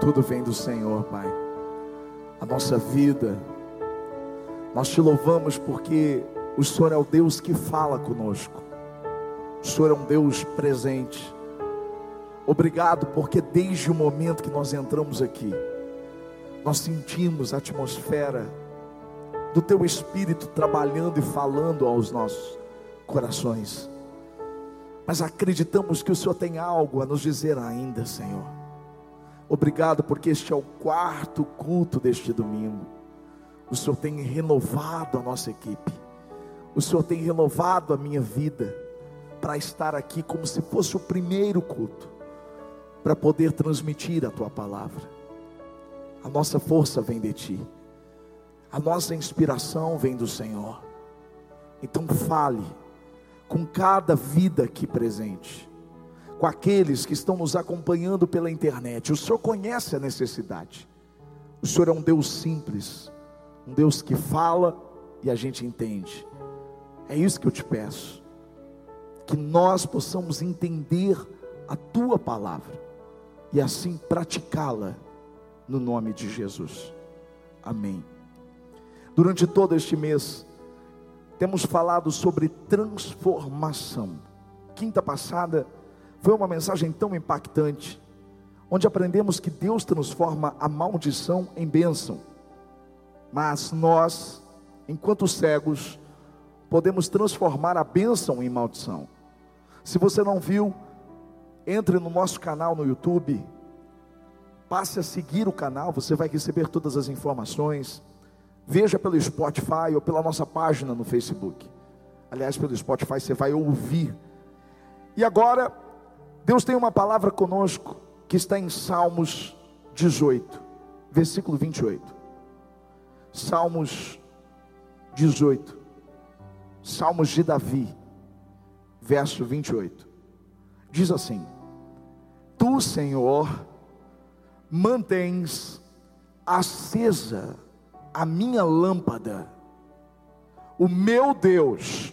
Tudo vem do Senhor, Pai. A nossa vida, nós te louvamos porque o Senhor é o Deus que fala conosco. O Senhor é um Deus presente. Obrigado porque desde o momento que nós entramos aqui, nós sentimos a atmosfera do Teu Espírito trabalhando e falando aos nossos corações. Mas acreditamos que o Senhor tem algo a nos dizer ainda, Senhor. Obrigado porque este é o quarto culto deste domingo. O Senhor tem renovado a nossa equipe. O Senhor tem renovado a minha vida para estar aqui como se fosse o primeiro culto, para poder transmitir a tua palavra. A nossa força vem de ti. A nossa inspiração vem do Senhor. Então fale com cada vida aqui presente, com aqueles que estão nos acompanhando pela internet. O Senhor conhece a necessidade. O Senhor é um Deus simples, um Deus que fala e a gente entende. É isso que eu te peço. Que nós possamos entender a tua palavra e assim praticá-la no nome de Jesus. Amém. Durante todo este mês, temos falado sobre transformação. Quinta passada foi uma mensagem tão impactante, onde aprendemos que Deus transforma a maldição em bênção, mas nós, enquanto cegos, podemos transformar a bênção em maldição. Se você não viu, entre no nosso canal no YouTube, passe a seguir o canal, você vai receber todas as informações. Veja pelo Spotify ou pela nossa página no Facebook. Aliás, pelo Spotify você vai ouvir. E agora, Deus tem uma palavra conosco que está em Salmos 18, versículo 28. Salmos 18. Salmos de Davi, verso 28. Diz assim: Tu, Senhor, mantens acesa a minha lâmpada, o meu Deus,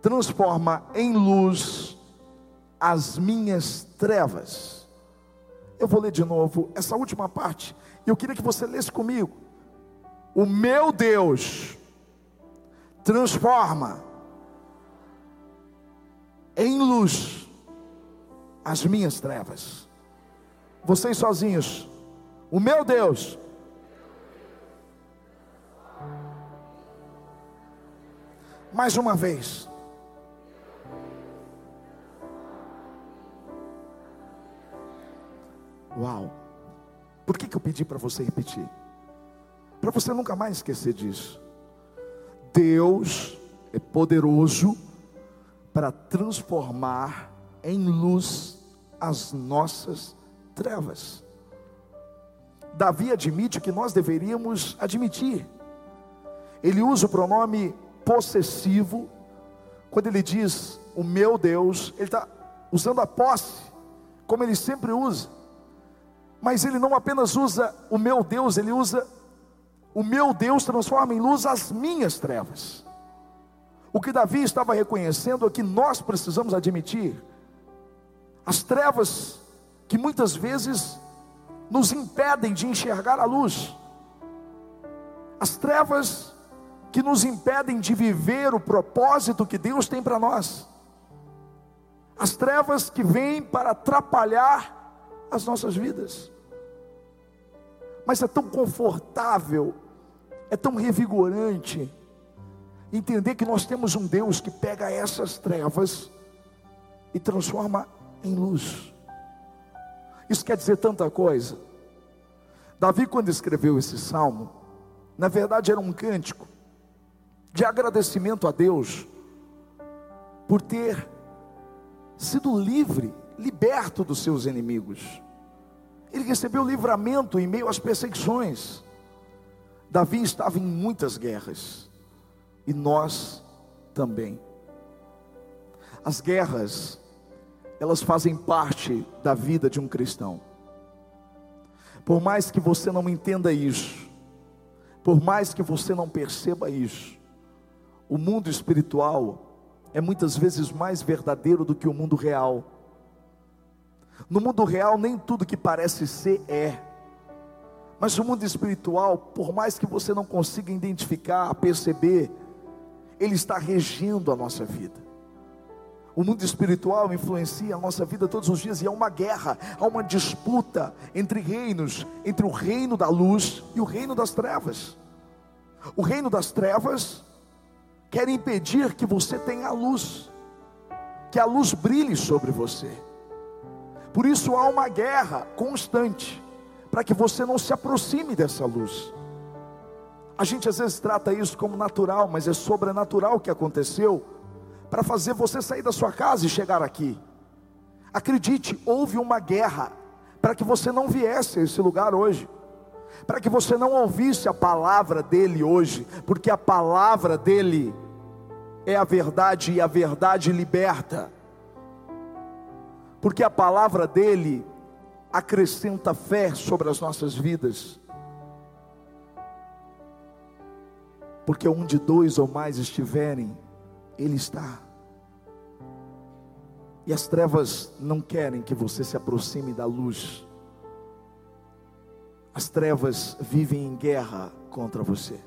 transforma em luz as minhas trevas. Eu vou ler de novo essa última parte, e eu queria que você lesse comigo. O meu Deus transforma em luz as minhas trevas. Vocês sozinhos, o meu Deus mais uma vez. Uau! Por que, que eu pedi para você repetir? Para você nunca mais esquecer disso. Deus é poderoso para transformar em luz as nossas trevas. Davi admite que nós deveríamos admitir. Ele usa o pronome possessivo, quando ele diz o meu Deus, ele está usando a posse, como ele sempre usa, mas ele não apenas usa o meu Deus, ele usa o meu Deus transforma em luz as minhas trevas. O que Davi estava reconhecendo é que nós precisamos admitir as trevas que muitas vezes nos impedem de enxergar a luz, as trevas que nos impedem de viver o propósito que Deus tem para nós. As trevas que vêm para atrapalhar as nossas vidas. Mas é tão confortável, é tão revigorante entender que nós temos um Deus que pega essas trevas e transforma em luz. Isso quer dizer tanta coisa. Davi, quando escreveu esse salmo, na verdade era um cântico de agradecimento a Deus por ter sido livre, liberto dos seus inimigos. Ele recebeu livramento em meio às perseguições. Davi estava em muitas guerras e nós também. As guerras, elas fazem parte da vida de um cristão. Por mais que você não entenda isso, por mais que você não perceba isso, o mundo espiritual é muitas vezes mais verdadeiro do que o mundo real. No mundo real, nem tudo que parece ser é. Mas o mundo espiritual, por mais que você não consiga identificar, perceber, ele está regendo a nossa vida. O mundo espiritual influencia a nossa vida todos os dias e há uma guerra, há uma disputa entre reinos, entre o reino da luz e o reino das trevas. O reino das trevas quer impedir que você tenha a luz, que a luz brilhe sobre você. Por isso há uma guerra constante para que você não se aproxime dessa luz. A gente às vezes trata isso como natural, mas é sobrenatural o que aconteceu para fazer você sair da sua casa e chegar aqui. Acredite, houve uma guerra para que você não viesse a esse lugar hoje, para que você não ouvisse a palavra dele hoje, porque a palavra dele é a verdade e a verdade liberta, porque a palavra dele acrescenta fé sobre as nossas vidas. Porque onde dois ou mais estiverem, Ele está. E as trevas não querem que você se aproxime da luz. As trevas vivem em guerra contra você.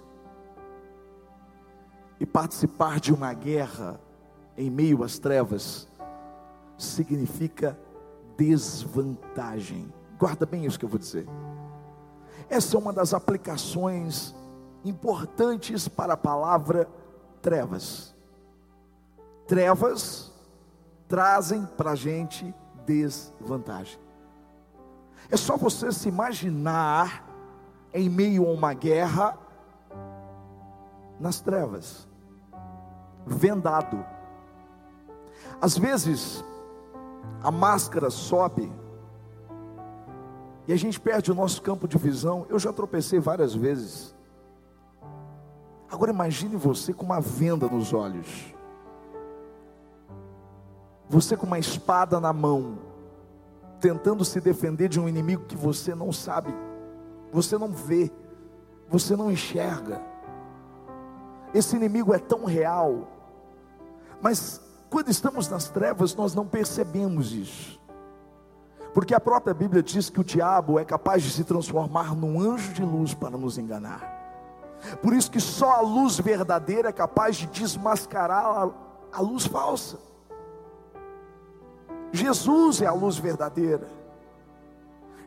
E participar de uma guerra em meio às trevas significa desvantagem. Guarda bem isso que eu vou dizer. Essa é uma das aplicações importantes para a palavra trevas. Trevas trazem para a gente desvantagem. É só você se imaginar em meio a uma guerra nas trevas, vendado. Às vezes, a máscara sobe e a gente perde o nosso campo de visão. Eu já tropecei várias vezes. Agora imagine você com uma venda nos olhos. Você com uma espada na mão, tentando se defender de um inimigo que você não sabe, você não vê, você não enxerga. Esse inimigo é tão real, mas quando estamos nas trevas, nós não percebemos isso. Porque a própria Bíblia diz que o diabo é capaz de se transformar num anjo de luz para nos enganar. Por isso que só a luz verdadeira é capaz de desmascarar a, luz falsa. Jesus é a luz verdadeira.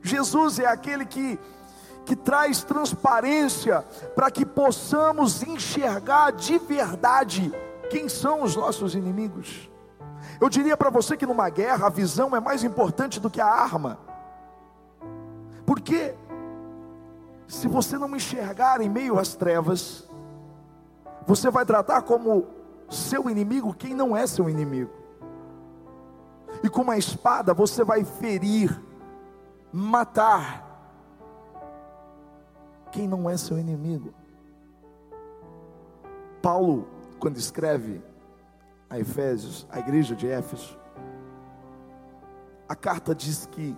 Jesus é aquele que que traz transparência para que possamos enxergar de verdade quem são os nossos inimigos? Eu diria para você que numa guerra a visão é mais importante do que a arma. Porque se você não enxergar em meio às trevas, você vai tratar como seu inimigo quem não é seu inimigo. E com uma espada você vai ferir, matar quem não é seu inimigo. Paulo quando escreve a Efésios, a igreja de Éfeso, a carta diz que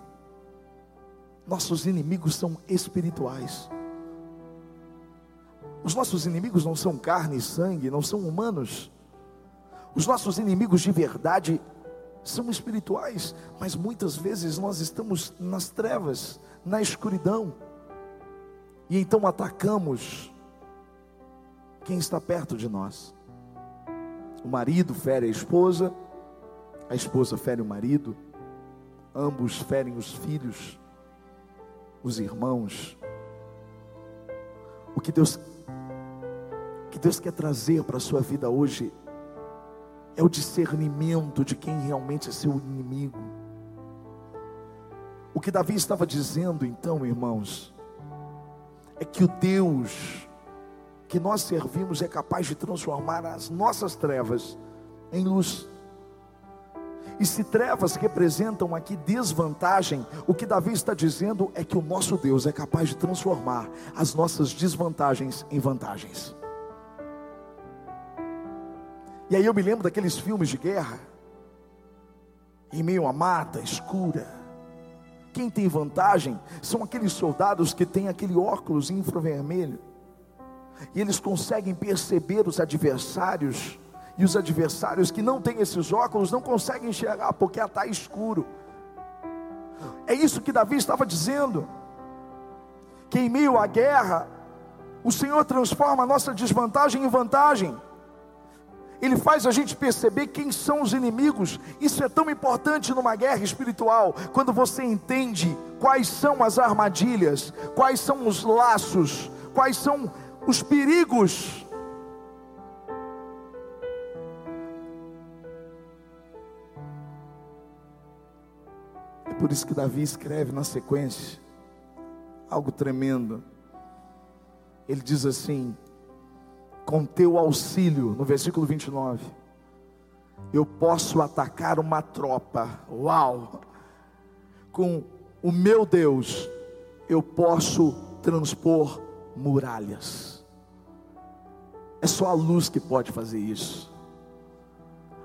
nossos inimigos são espirituais. Os nossos inimigos não são carne e sangue, não são humanos. Os nossos inimigos de verdade são espirituais, mas muitas vezes nós estamos nas trevas, na escuridão, e então atacamos quem está perto de nós. O marido fere a esposa, a esposa fere o marido, ambos ferem os filhos, os irmãos. O que Deus que Deus quer trazer para a sua vida hoje é o discernimento de quem realmente é seu inimigo. O que Davi estava dizendo então, irmãos, é que o Deus que nós servimos é capaz de transformar as nossas trevas em luz. E se trevas representam aqui desvantagem, o que Davi está dizendo é que o nosso Deus é capaz de transformar as nossas desvantagens em vantagens. E aí eu me lembro daqueles filmes de guerra, em meio à mata escura. Quem tem vantagem são aqueles soldados que têm aquele óculos infravermelho e eles conseguem perceber os adversários, e os adversários que não têm esses óculos não conseguem enxergar porque está escuro. É isso que Davi estava dizendo. Que em meio à guerra, o Senhor transforma a nossa desvantagem em vantagem. Ele faz a gente perceber quem são os inimigos. Isso é tão importante numa guerra espiritual, quando você entende quais são as armadilhas, quais são os laços, quais são os perigos. É por isso que Davi escreve na sequência algo tremendo. Ele diz assim: com teu auxílio, no versículo 29, eu posso atacar uma tropa. Uau! Com o meu Deus, eu posso transpor muralhas. É só a luz que pode fazer isso.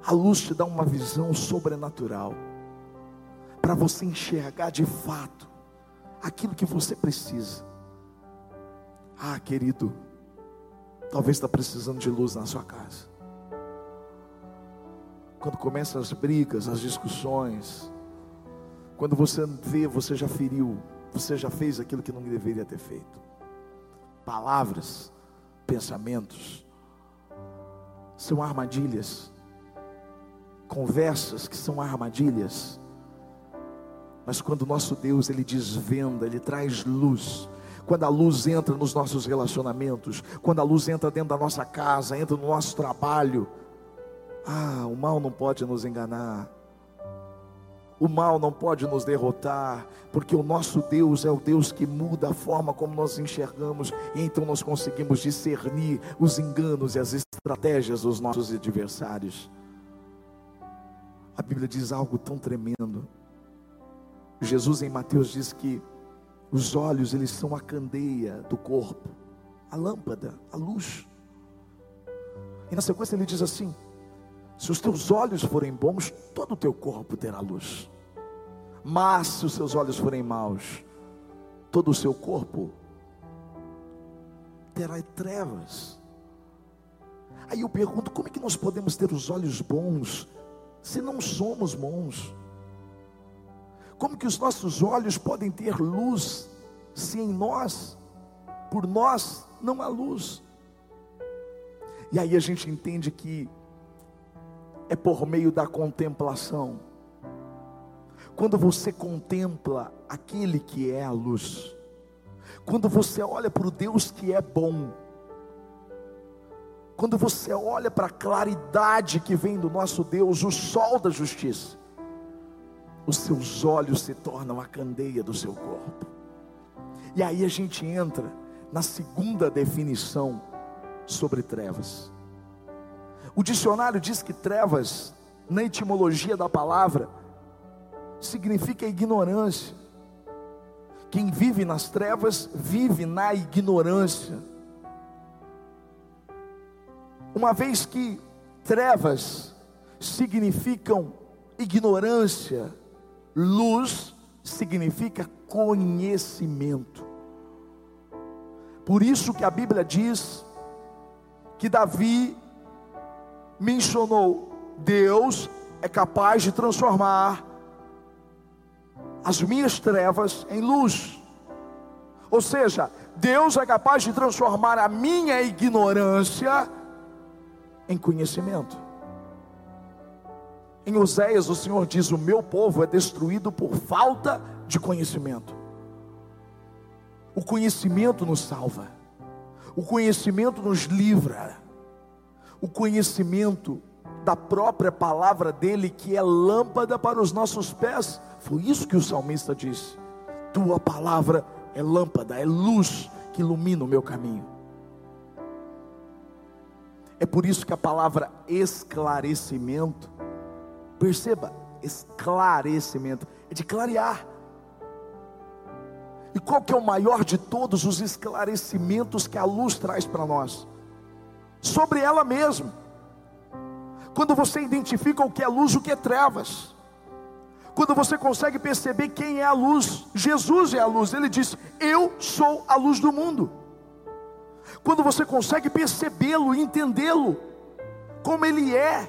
A luz te dá uma visão sobrenatural para você enxergar de fato aquilo que você precisa. Ah, querido, Talvez está precisando de luz na sua casa. Quando começam as brigas, as discussões, quando você vê, você já feriu, você já fez aquilo que não deveria ter feito. Palavras, pensamentos, são armadilhas, conversas que são armadilhas. Mas quando o nosso Deus ele desvenda, ele traz luz, quando a luz entra nos nossos relacionamentos, quando a luz entra dentro da nossa casa, entra no nosso trabalho, ah, o mal não pode nos enganar. O mal não pode nos derrotar, porque o nosso Deus é o Deus que muda a forma como nós enxergamos, e então nós conseguimos discernir os enganos e as estratégias dos nossos adversários. A Bíblia diz algo tão tremendo. Jesus em Mateus diz que os olhos, eles são a candeia do corpo, a lâmpada, a luz. E na sequência ele diz assim: se os teus olhos forem bons, todo o teu corpo terá luz. Mas se os seus olhos forem maus, todo o seu corpo terá trevas. Aí eu pergunto: como é que nós podemos ter os olhos bons se não somos bons? Como que os nossos olhos podem ter luz se em nós, por nós, não há luz? E aí a gente entende que é por meio da contemplação. Quando você contempla aquele que é a luz, quando você olha para o Deus que é bom, quando você olha para a claridade que vem do nosso Deus, o sol da justiça, os seus olhos se tornam a candeia do seu corpo. E aí a gente entra na segunda definição sobre trevas. O dicionário diz que trevas, na etimologia da palavra, significa ignorância. Quem vive nas trevas vive na ignorância. Uma vez que trevas significam ignorância, Luz significa conhecimento. Por isso que a Bíblia diz que Davi mencionou: Deus é capaz de transformar as minhas trevas em luz. Ou seja, Deus é capaz de transformar a minha ignorância em conhecimento. Em Oséias, o Senhor diz: O meu povo é destruído por falta de conhecimento. O conhecimento nos salva, o conhecimento nos livra, o conhecimento da própria palavra dele, que é lâmpada para os nossos pés. Foi isso que o salmista disse: Tua palavra é lâmpada, é luz que ilumina o meu caminho. É por isso que a palavra esclarecimento Perceba, esclarecimento, é de clarear. E qual que é o maior de todos os esclarecimentos que a luz traz para nós? Sobre ela mesma. Quando você identifica o que é luz, o que é trevas. Quando você consegue perceber quem é a luz, Jesus é a luz. Ele diz: "Eu sou a luz do mundo". Quando você consegue percebê-lo, entendê-lo como ele é,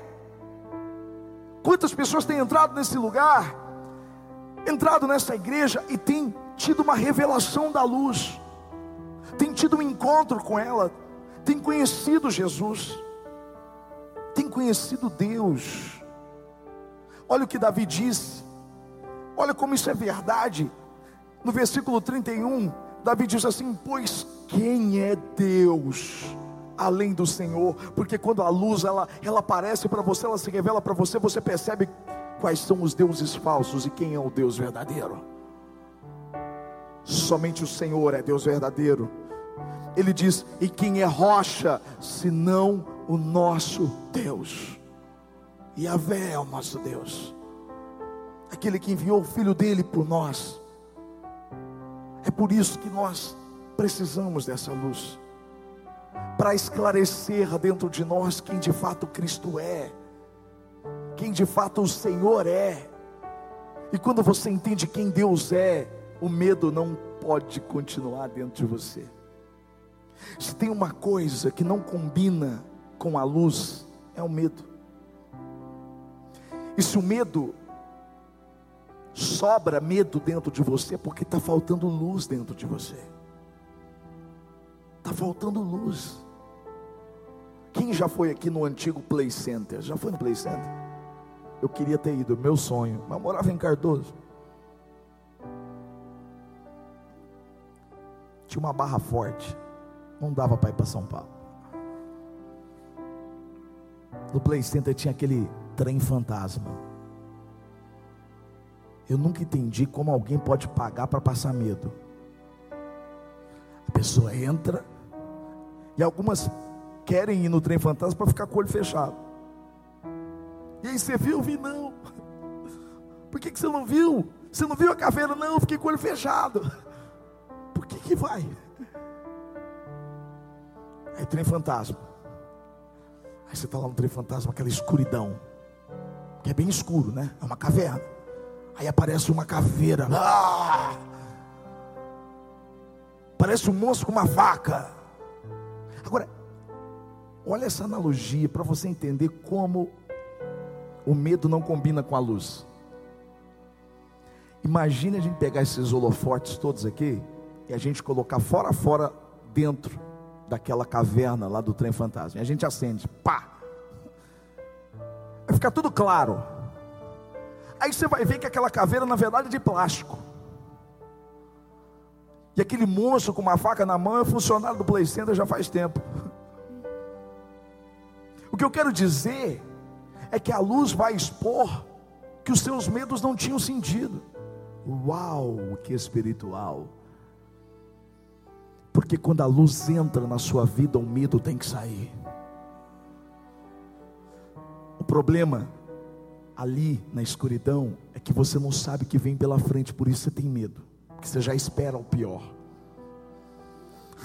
Quantas pessoas têm entrado nesse lugar entrado nessa igreja e tem tido uma revelação da luz, tem tido um encontro com ela, tem conhecido Jesus, tem conhecido Deus. Olha o que Davi disse, olha como isso é verdade. No versículo 31, Davi diz assim: Pois quem é Deus? além do Senhor, porque quando a luz ela, ela aparece para você, ela se revela para você, você percebe quais são os deuses falsos e quem é o Deus verdadeiro. Somente o Senhor é Deus verdadeiro. Ele diz: E quem é rocha, senão o nosso Deus? E a Vé é o nosso Deus, aquele que enviou o Filho dele por nós. É por isso que nós precisamos dessa luz para esclarecer dentro de nós quem de fato Cristo é, quem de fato o Senhor é. E quando você entende quem Deus é, o medo não pode continuar dentro de você. Se tem uma coisa que não combina com a luz, é o medo. E se o medo sobra medo dentro de você, é porque está faltando luz dentro de você. Está faltando luz. Quem já foi aqui no antigo Play Center? Já foi no Play Center? Eu queria ter ido, meu sonho. Mas morava em Cardoso. Tinha uma barra forte. Não dava para ir para São Paulo. No Play Center tinha aquele trem fantasma. Eu nunca entendi como alguém pode pagar para passar medo. A pessoa entra, e algumas querem ir no trem fantasma para ficar com o olho fechado. E aí você viu? Vi não. Por que, que você não viu? Você não viu a caveira? Não, eu fiquei com o olho fechado. Por que que vai? Aí trem fantasma. Aí você está lá no trem fantasma, aquela escuridão. Que é bem escuro, né? É uma caverna. Aí aparece uma caveira. Ah! Parece um monstro com uma faca. Agora, olha essa analogia para você entender como o medo não combina com a luz. Imagine a gente pegar esses holofotes todos aqui e a gente colocar fora fora dentro daquela caverna lá do trem fantasma. E a gente acende, pá. Vai ficar tudo claro. Aí você vai ver que aquela caveira na verdade é de plástico. E aquele monstro com uma faca na mão é funcionário do Play Center já faz tempo. O que eu quero dizer é que a luz vai expor que os seus medos não tinham sentido. Uau, que espiritual! Porque quando a luz entra na sua vida, o medo tem que sair. O problema ali na escuridão é que você não sabe o que vem pela frente, por isso você tem medo que você já espera o pior.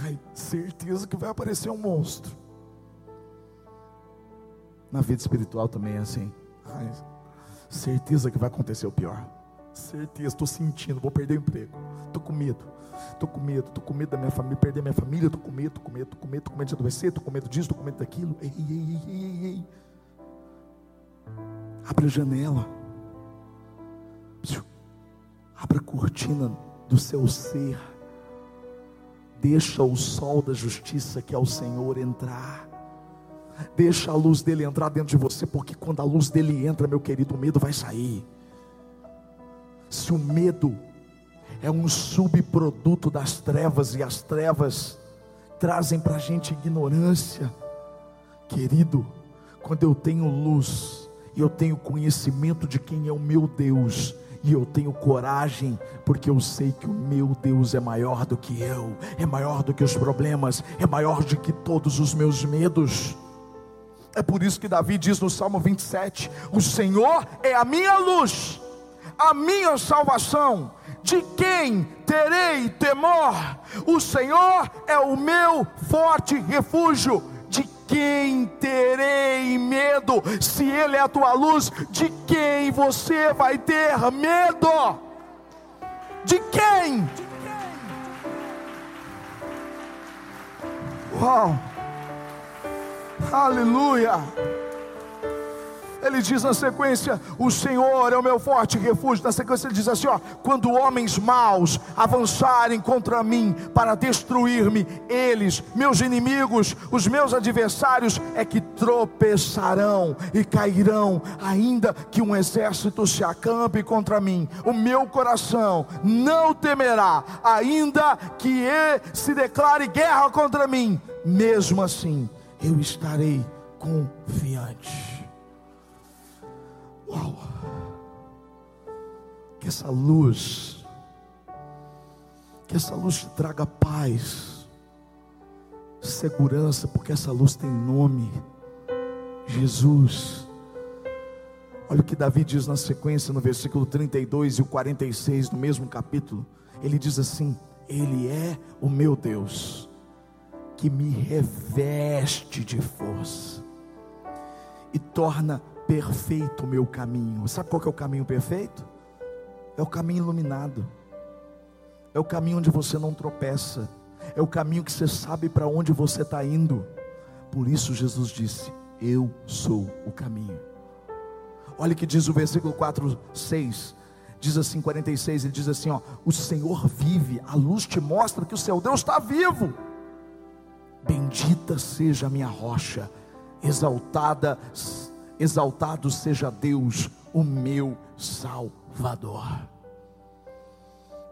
Ai, certeza que vai aparecer um monstro. Na vida espiritual também é assim. Ai, certeza que vai acontecer o pior. Certeza, estou sentindo, vou perder o emprego. Estou com medo. Estou com medo, estou com medo da minha família, perder minha família, estou com medo, estou com medo, estou com medo, estou com medo de adoecer, estou com medo disso, estou com medo daquilo. Ei, ei, ei, ei, ei. Abre a janela. Abra a cortina do seu ser. Deixa o sol da justiça que é o Senhor entrar. Deixa a luz dele entrar dentro de você, porque quando a luz dele entra, meu querido, o medo vai sair. Se o medo é um subproduto das trevas e as trevas trazem para a gente ignorância, querido, quando eu tenho luz e eu tenho conhecimento de quem é o meu Deus, e eu tenho coragem, porque eu sei que o meu Deus é maior do que eu, é maior do que os problemas, é maior do que todos os meus medos. É por isso que Davi diz no Salmo 27: O Senhor é a minha luz, a minha salvação, de quem terei temor? O Senhor é o meu forte refúgio quem terei medo? Se Ele é a tua luz, de quem você vai ter medo? De quem? Uau! Aleluia! Ele diz na sequência: O Senhor é o meu forte refúgio. Na sequência, ele diz assim: ó, Quando homens maus avançarem contra mim para destruir-me, eles, meus inimigos, os meus adversários, é que tropeçarão e cairão, ainda que um exército se acampe contra mim. O meu coração não temerá, ainda que se declare guerra contra mim, mesmo assim eu estarei confiante. Uau! Que essa luz, que essa luz te traga paz, segurança, porque essa luz tem nome: Jesus. Olha o que Davi diz na sequência, no versículo 32 e o 46 do mesmo capítulo. Ele diz assim: Ele é o meu Deus, que me reveste de força e torna perfeito o meu caminho. Sabe qual é o caminho perfeito? É o caminho iluminado. É o caminho onde você não tropeça. É o caminho que você sabe para onde você está indo. Por isso Jesus disse: Eu sou o caminho. Olha o que diz o versículo 4, 6. Diz assim, 46, ele diz assim: ó, o Senhor vive, a luz te mostra que o seu Deus está vivo. Bendita seja a minha rocha exaltada, exaltado seja Deus, o meu Salvador.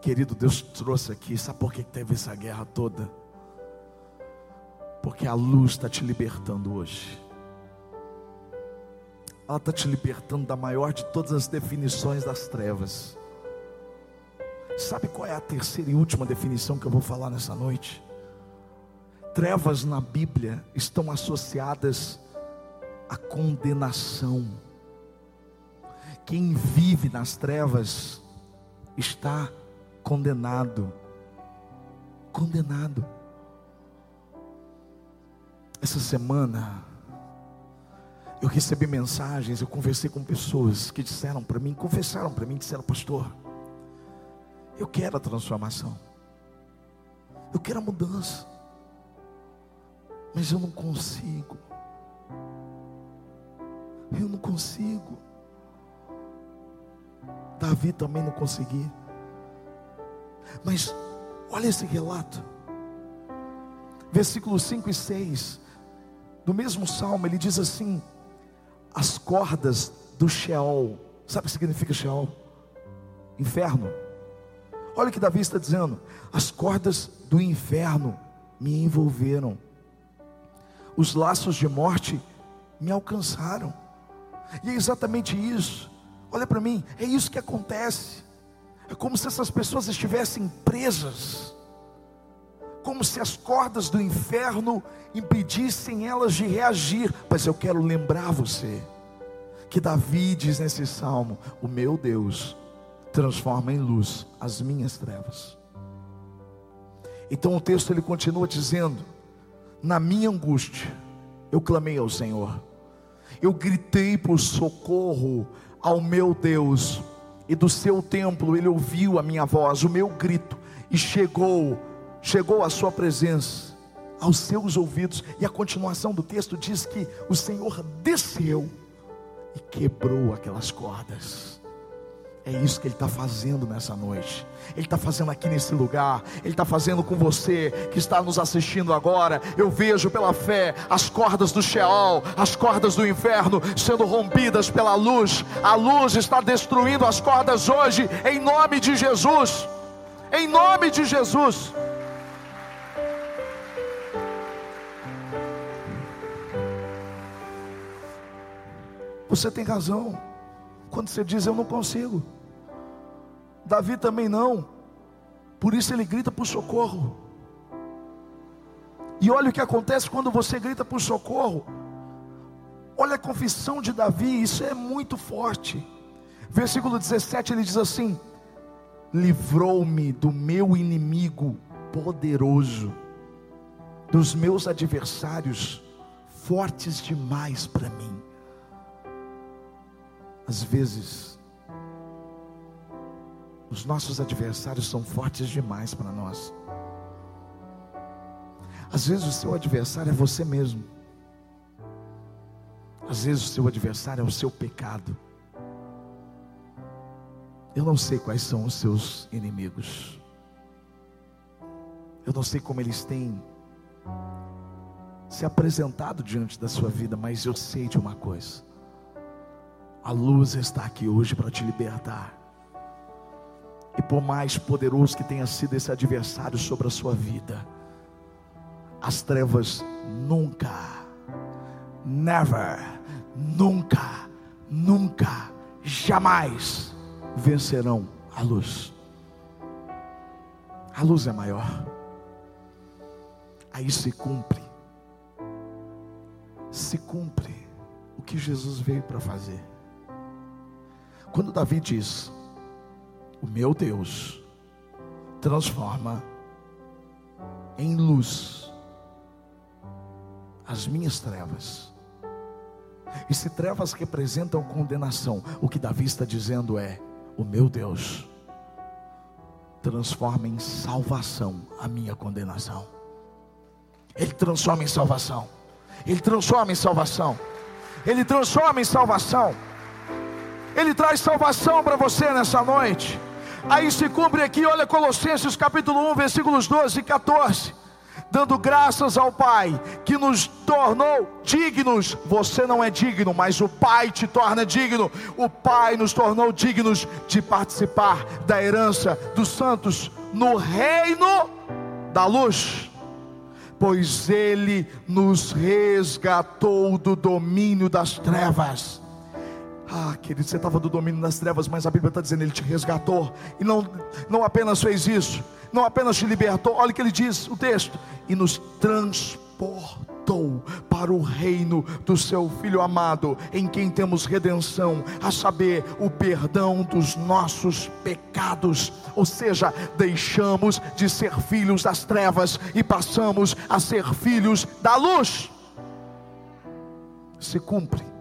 Querido, Deus trouxe aqui, sabe por que teve essa guerra toda? Porque a luz está te libertando hoje. Ela está te libertando da maior de todas as definições das trevas. Sabe qual é a terceira e última definição que eu vou falar nessa noite? Trevas na Bíblia estão associadas condenação. Quem vive nas trevas está condenado. Condenado. Essa semana eu recebi mensagens, eu conversei com pessoas que disseram para mim, confessaram para mim, disseram, pastor, eu quero a transformação, eu quero a mudança, mas eu não consigo. Eu não consigo. Davi também não conseguia. Mas olha esse relato. Versículos 5 e 6 do mesmo salmo, ele diz assim: As cordas do Sheol. Sabe o que significa Sheol? Inferno. Olha o que Davi está dizendo: As cordas do inferno me envolveram, os laços de morte me alcançaram. E é exatamente isso. Olha para mim, é isso que acontece. É como se essas pessoas estivessem presas, como se as cordas do inferno impedissem elas de reagir. Mas eu quero lembrar você que Davi diz nesse salmo: O meu Deus transforma em luz as minhas trevas. Então o texto ele continua dizendo: Na minha angústia eu clamei ao Senhor eu gritei por socorro ao meu Deus, e do seu templo ele ouviu a minha voz, o meu grito, e chegou, chegou a sua presença aos seus ouvidos. E a continuação do texto diz que o Senhor desceu e quebrou aquelas cordas. É isso que Ele está fazendo nessa noite. Ele está fazendo aqui nesse lugar. Ele está fazendo com você que está nos assistindo agora. Eu vejo pela fé as cordas do Sheol, as cordas do inferno sendo rompidas pela luz. A luz está destruindo as cordas hoje, em nome de Jesus. Em nome de Jesus. Você tem razão quando você diz eu não consigo. Davi também não. Por isso ele grita por socorro. E olha o que acontece quando você grita por socorro. Olha a confissão de Davi, isso é muito forte. Versículo 17 ele diz assim: Livrou-me do meu inimigo poderoso, dos meus adversários fortes demais para mim. Às vezes, os nossos adversários são fortes demais para nós. Às vezes o seu adversário é você mesmo. Às vezes o seu adversário é o seu pecado. Eu não sei quais são os seus inimigos. Eu não sei como eles têm se apresentado diante da sua vida, mas eu sei de uma coisa: a luz está aqui hoje para te libertar. E por mais poderoso que tenha sido esse adversário sobre a sua vida, as trevas nunca, never, nunca, nunca, jamais vencerão a luz. A luz é maior. Aí se cumpre, se cumpre o que Jesus veio para fazer. Quando Davi diz: O meu Deus transforma em luz as minhas trevas. E se trevas representam condenação, o que Davi está dizendo é: O meu Deus transforma em salvação a minha condenação. Ele transforma em salvação. Ele transforma em salvação. Ele transforma em salvação. Ele traz salvação para você nessa noite. Aí se cumpre aqui, olha Colossenses capítulo 1, versículos 12 e 14. Dando graças ao Pai que nos tornou dignos. Você não é digno, mas o Pai te torna digno. O Pai nos tornou dignos de participar da herança dos santos no reino da luz pois Ele nos resgatou do domínio das trevas. Ah, querido, você estava do domínio das trevas, mas a Bíblia está dizendo, Ele te resgatou, e não, não apenas fez isso, não apenas te libertou, olha o que ele diz, o texto, e nos transportou para o reino do seu Filho amado, em quem temos redenção, a saber, o perdão dos nossos pecados. Ou seja, deixamos de ser filhos das trevas e passamos a ser filhos da luz. Se cumpre.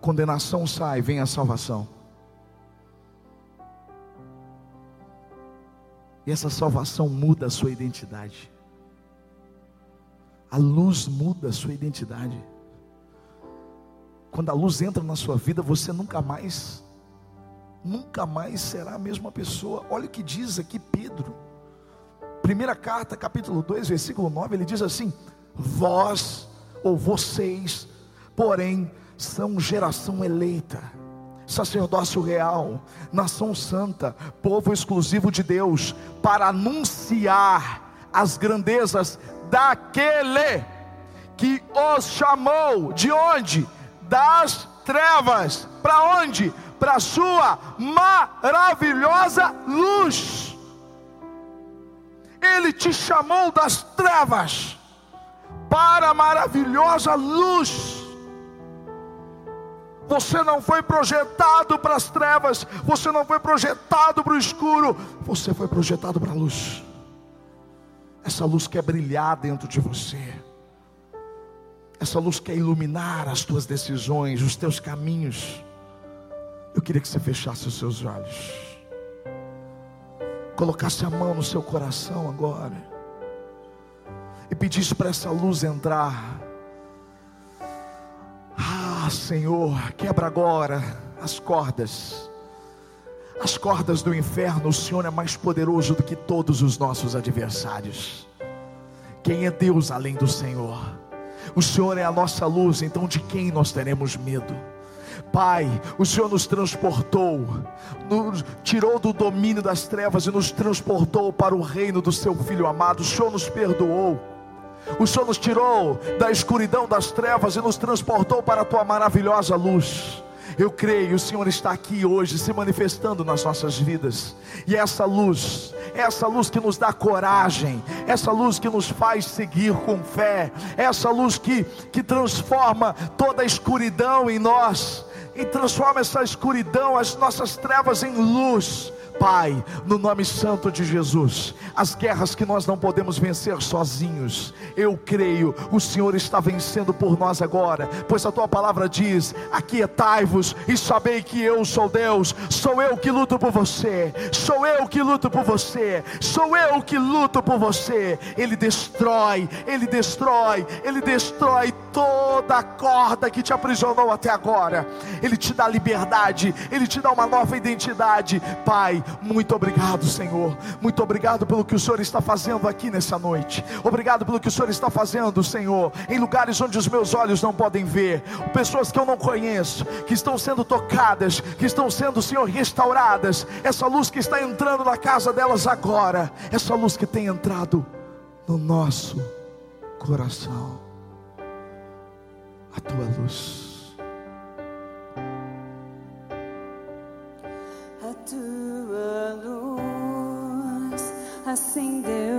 Condenação sai, vem a salvação. E essa salvação muda a sua identidade. A luz muda a sua identidade. Quando a luz entra na sua vida, você nunca mais, nunca mais será a mesma pessoa. Olha o que diz aqui Pedro. Primeira carta, capítulo 2, versículo 9, ele diz assim: Vós ou vocês, porém, são geração eleita sacerdócio real, nação santa, povo exclusivo de Deus, para anunciar as grandezas daquele que os chamou de onde? Das trevas, para onde? Para a sua maravilhosa luz. Ele te chamou das trevas para a maravilhosa luz. Você não foi projetado para as trevas, você não foi projetado para o escuro, você foi projetado para a luz. Essa luz quer brilhar dentro de você. Essa luz quer iluminar as tuas decisões, os teus caminhos. Eu queria que você fechasse os seus olhos. Colocasse a mão no seu coração agora. E pedisse para essa luz entrar Senhor, quebra agora as cordas, as cordas do inferno. O Senhor é mais poderoso do que todos os nossos adversários. Quem é Deus além do Senhor? O Senhor é a nossa luz, então de quem nós teremos medo? Pai, o Senhor nos transportou, nos tirou do domínio das trevas e nos transportou para o reino do Seu Filho amado. O Senhor nos perdoou. O Senhor nos tirou da escuridão das trevas e nos transportou para a tua maravilhosa luz. Eu creio, o Senhor está aqui hoje se manifestando nas nossas vidas. E essa luz, essa luz que nos dá coragem, essa luz que nos faz seguir com fé, essa luz que, que transforma toda a escuridão em nós, e transforma essa escuridão, as nossas trevas em luz Pai, no nome santo de Jesus, as guerras que nós não podemos vencer sozinhos, eu creio, o Senhor está vencendo por nós agora, pois a tua palavra diz: Aquietai-vos e sabei que eu sou Deus, sou eu que luto por você, sou eu que luto por você, sou eu que luto por você. Ele destrói, ele destrói, ele destrói toda a corda que te aprisionou até agora, ele te dá liberdade, ele te dá uma nova identidade, Pai. Muito obrigado, Senhor. Muito obrigado pelo que o Senhor está fazendo aqui nessa noite. Obrigado pelo que o Senhor está fazendo, Senhor, em lugares onde os meus olhos não podem ver. Pessoas que eu não conheço, que estão sendo tocadas, que estão sendo, Senhor, restauradas. Essa luz que está entrando na casa delas agora, essa luz que tem entrado no nosso coração. A tua luz. Acendeu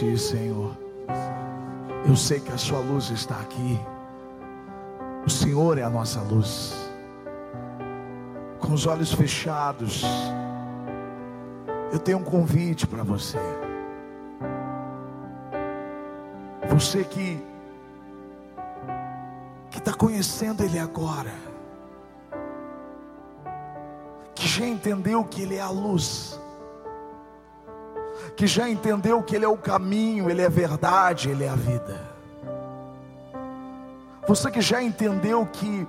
Ti, Senhor. Eu sei que a Sua luz está aqui. O Senhor é a nossa luz. Com os olhos fechados, eu tenho um convite para você. Você que que está conhecendo Ele agora, que já entendeu que Ele é a luz que já entendeu que Ele é o caminho, Ele é a verdade, Ele é a vida. Você que já entendeu que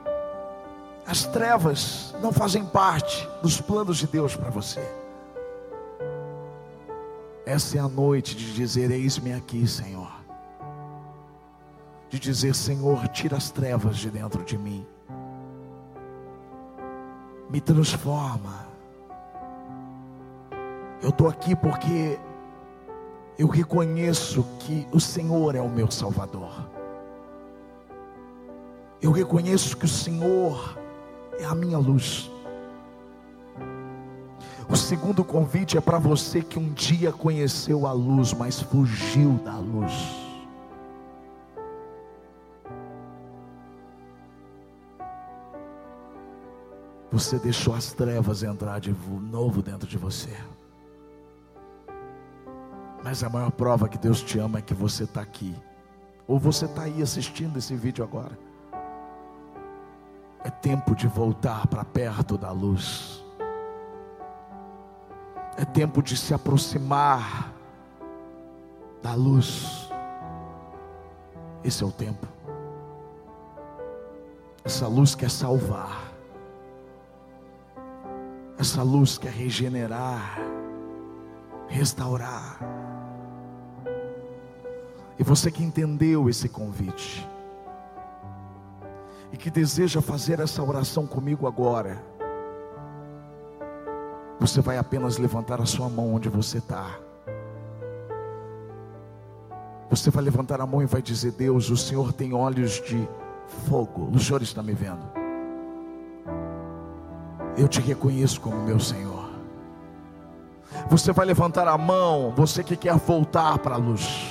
as trevas não fazem parte dos planos de Deus para você. Essa é a noite de dizer: Eis-me aqui, Senhor. De dizer: Senhor, tira as trevas de dentro de mim, me transforma. Eu estou aqui porque eu reconheço que o Senhor é o meu Salvador. Eu reconheço que o Senhor é a minha luz. O segundo convite é para você que um dia conheceu a luz, mas fugiu da luz. Você deixou as trevas entrar de novo dentro de você. Mas a maior prova que Deus te ama é que você está aqui. Ou você está aí assistindo esse vídeo agora. É tempo de voltar para perto da luz. É tempo de se aproximar da luz. Esse é o tempo. Essa luz quer salvar. Essa luz quer regenerar, restaurar. E você que entendeu esse convite, e que deseja fazer essa oração comigo agora, você vai apenas levantar a sua mão onde você está. Você vai levantar a mão e vai dizer: Deus, o Senhor tem olhos de fogo. O Senhor está me vendo. Eu te reconheço como meu Senhor. Você vai levantar a mão, você que quer voltar para a luz.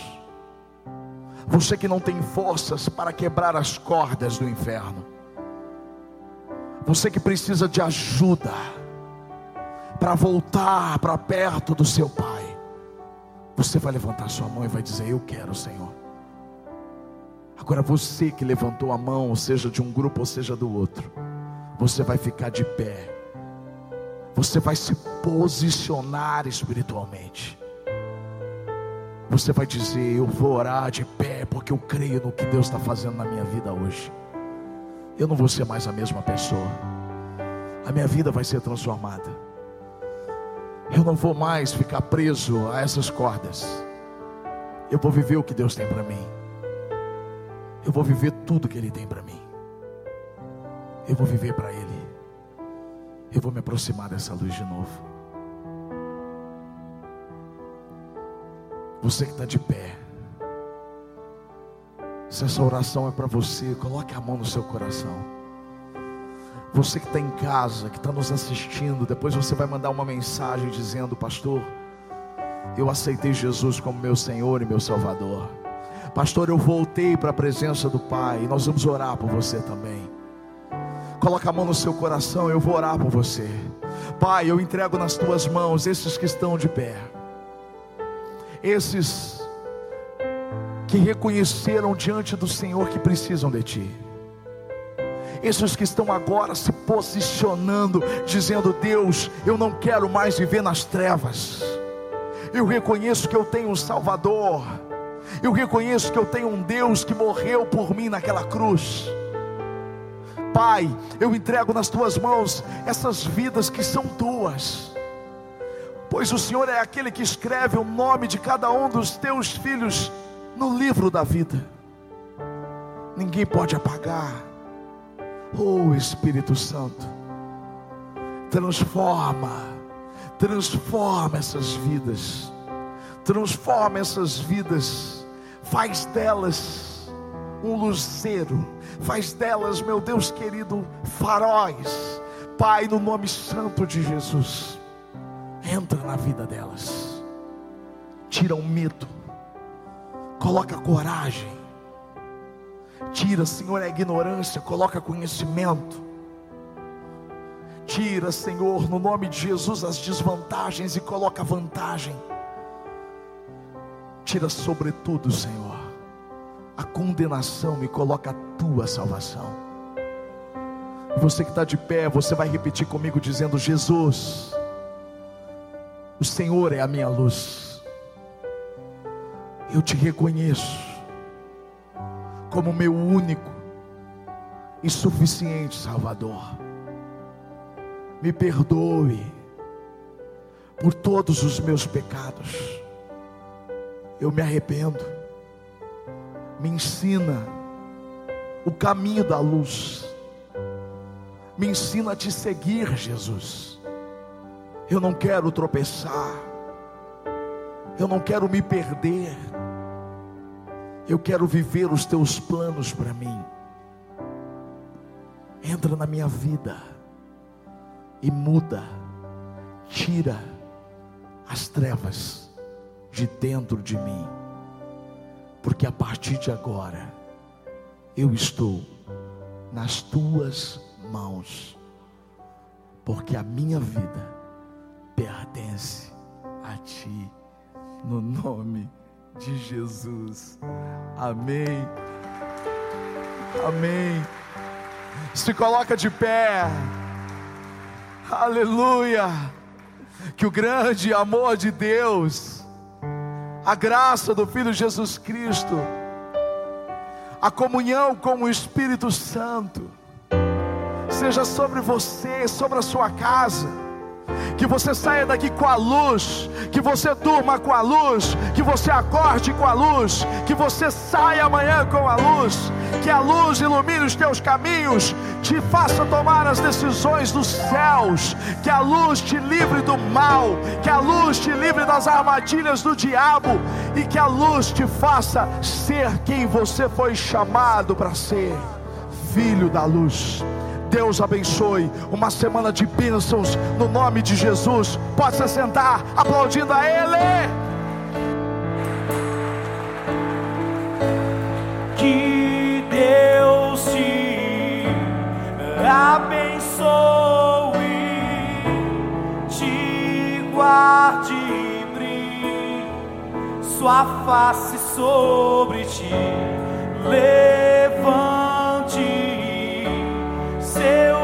Você que não tem forças para quebrar as cordas do inferno. Você que precisa de ajuda para voltar para perto do seu Pai. Você vai levantar sua mão e vai dizer: Eu quero, Senhor. Agora você que levantou a mão, seja de um grupo ou seja do outro, você vai ficar de pé. Você vai se posicionar espiritualmente. Você vai dizer: Eu vou orar de pé, porque eu creio no que Deus está fazendo na minha vida hoje. Eu não vou ser mais a mesma pessoa. A minha vida vai ser transformada. Eu não vou mais ficar preso a essas cordas. Eu vou viver o que Deus tem para mim. Eu vou viver tudo que Ele tem para mim. Eu vou viver para Ele. Eu vou me aproximar dessa luz de novo. Você que está de pé. Se essa oração é para você, coloque a mão no seu coração. Você que está em casa, que está nos assistindo, depois você vai mandar uma mensagem dizendo, pastor, eu aceitei Jesus como meu Senhor e meu Salvador. Pastor, eu voltei para a presença do Pai. Nós vamos orar por você também. Coloca a mão no seu coração, eu vou orar por você. Pai, eu entrego nas tuas mãos esses que estão de pé esses que reconheceram diante do Senhor que precisam de Ti. Esses que estão agora se posicionando, dizendo: Deus, eu não quero mais viver nas trevas. Eu reconheço que eu tenho um Salvador. Eu reconheço que eu tenho um Deus que morreu por mim naquela cruz. Pai, eu entrego nas tuas mãos essas vidas que são tuas pois o Senhor é aquele que escreve o nome de cada um dos teus filhos no livro da vida. Ninguém pode apagar. Oh Espírito Santo, transforma, transforma essas vidas, transforma essas vidas, faz delas um luzeiro, faz delas, meu Deus querido, faróis, Pai, no nome santo de Jesus entra na vida delas, tira o medo, coloca coragem, tira, Senhor, a ignorância, coloca conhecimento, tira, Senhor, no nome de Jesus, as desvantagens e coloca vantagem, tira, sobretudo, Senhor, a condenação e coloca a tua salvação. Você que está de pé, você vai repetir comigo dizendo: Jesus, o Senhor é a minha luz. Eu te reconheço como meu único e suficiente Salvador. Me perdoe por todos os meus pecados. Eu me arrependo. Me ensina o caminho da luz. Me ensina a te seguir, Jesus. Eu não quero tropeçar. Eu não quero me perder. Eu quero viver os teus planos para mim. Entra na minha vida e muda, tira as trevas de dentro de mim, porque a partir de agora eu estou nas tuas mãos, porque a minha vida pertence a ti, no nome de Jesus. Amém. Amém. Se coloca de pé. Aleluia. Que o grande amor de Deus, a graça do Filho Jesus Cristo, a comunhão com o Espírito Santo seja sobre você, sobre a sua casa. Que você saia daqui com a luz, que você durma com a luz, que você acorde com a luz, que você saia amanhã com a luz, que a luz ilumine os teus caminhos, te faça tomar as decisões dos céus, que a luz te livre do mal, que a luz te livre das armadilhas do diabo. E que a luz te faça ser quem você foi chamado para ser, filho da luz. Deus abençoe. Uma semana de bênçãos no nome de Jesus. Pode se sentar aplaudindo a Ele. Que Deus te abençoe, te guarde sua face sobre ti. Levante seu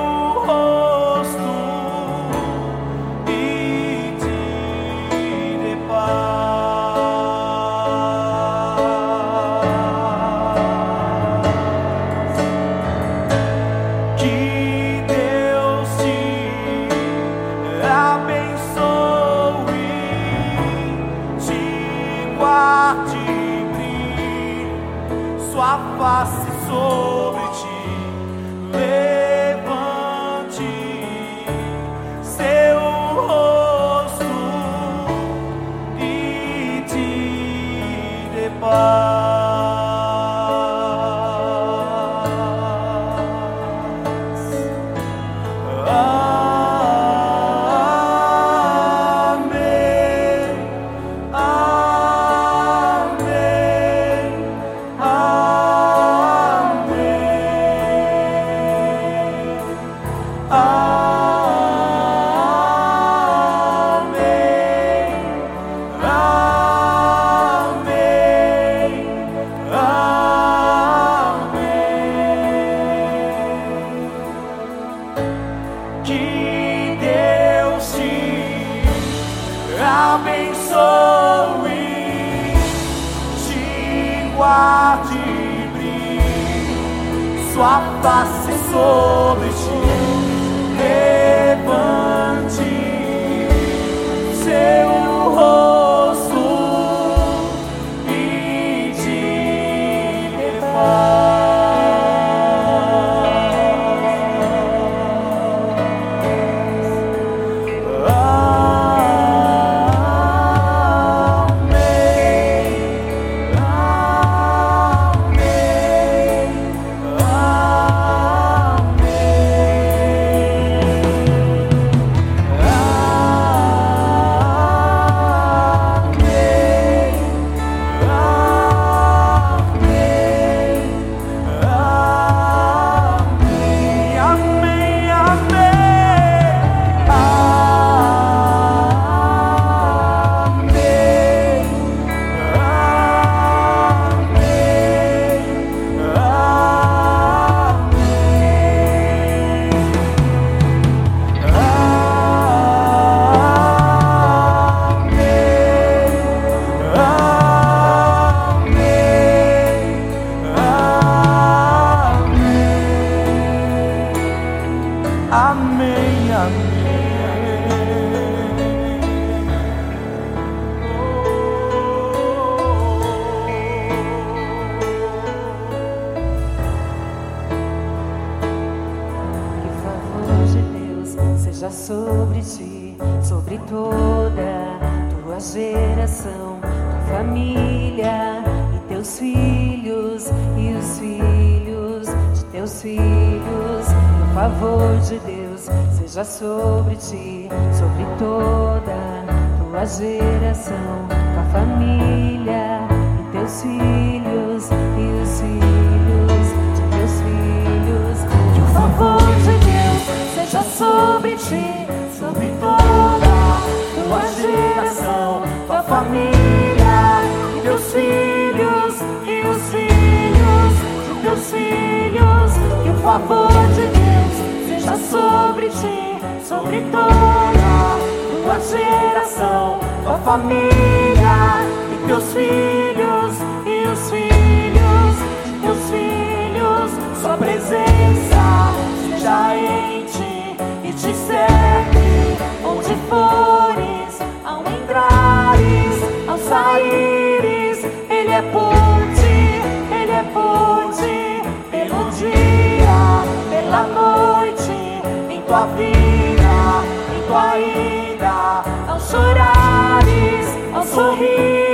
geração, tua família e teus filhos e os filhos de teus filhos. Que o favor de Deus seja sobre ti, sobre toda tua geração, tua família e teus filhos e os filhos de teus filhos. Que o favor de Deus seja sobre ti, sobre toda tua geração, tua família, e teus filhos, e os filhos de teus filhos, que o favor de Deus seja sobre ti, sobre toda tua geração, tua família, e teus filhos, e os filhos de teus filhos, sua presença seja em ti e te serve onde for saíres, Ele é ponte, Ele é ponte, pelo dia, pela noite, em tua vida, em tua ida, ao chorares, ao sorrir.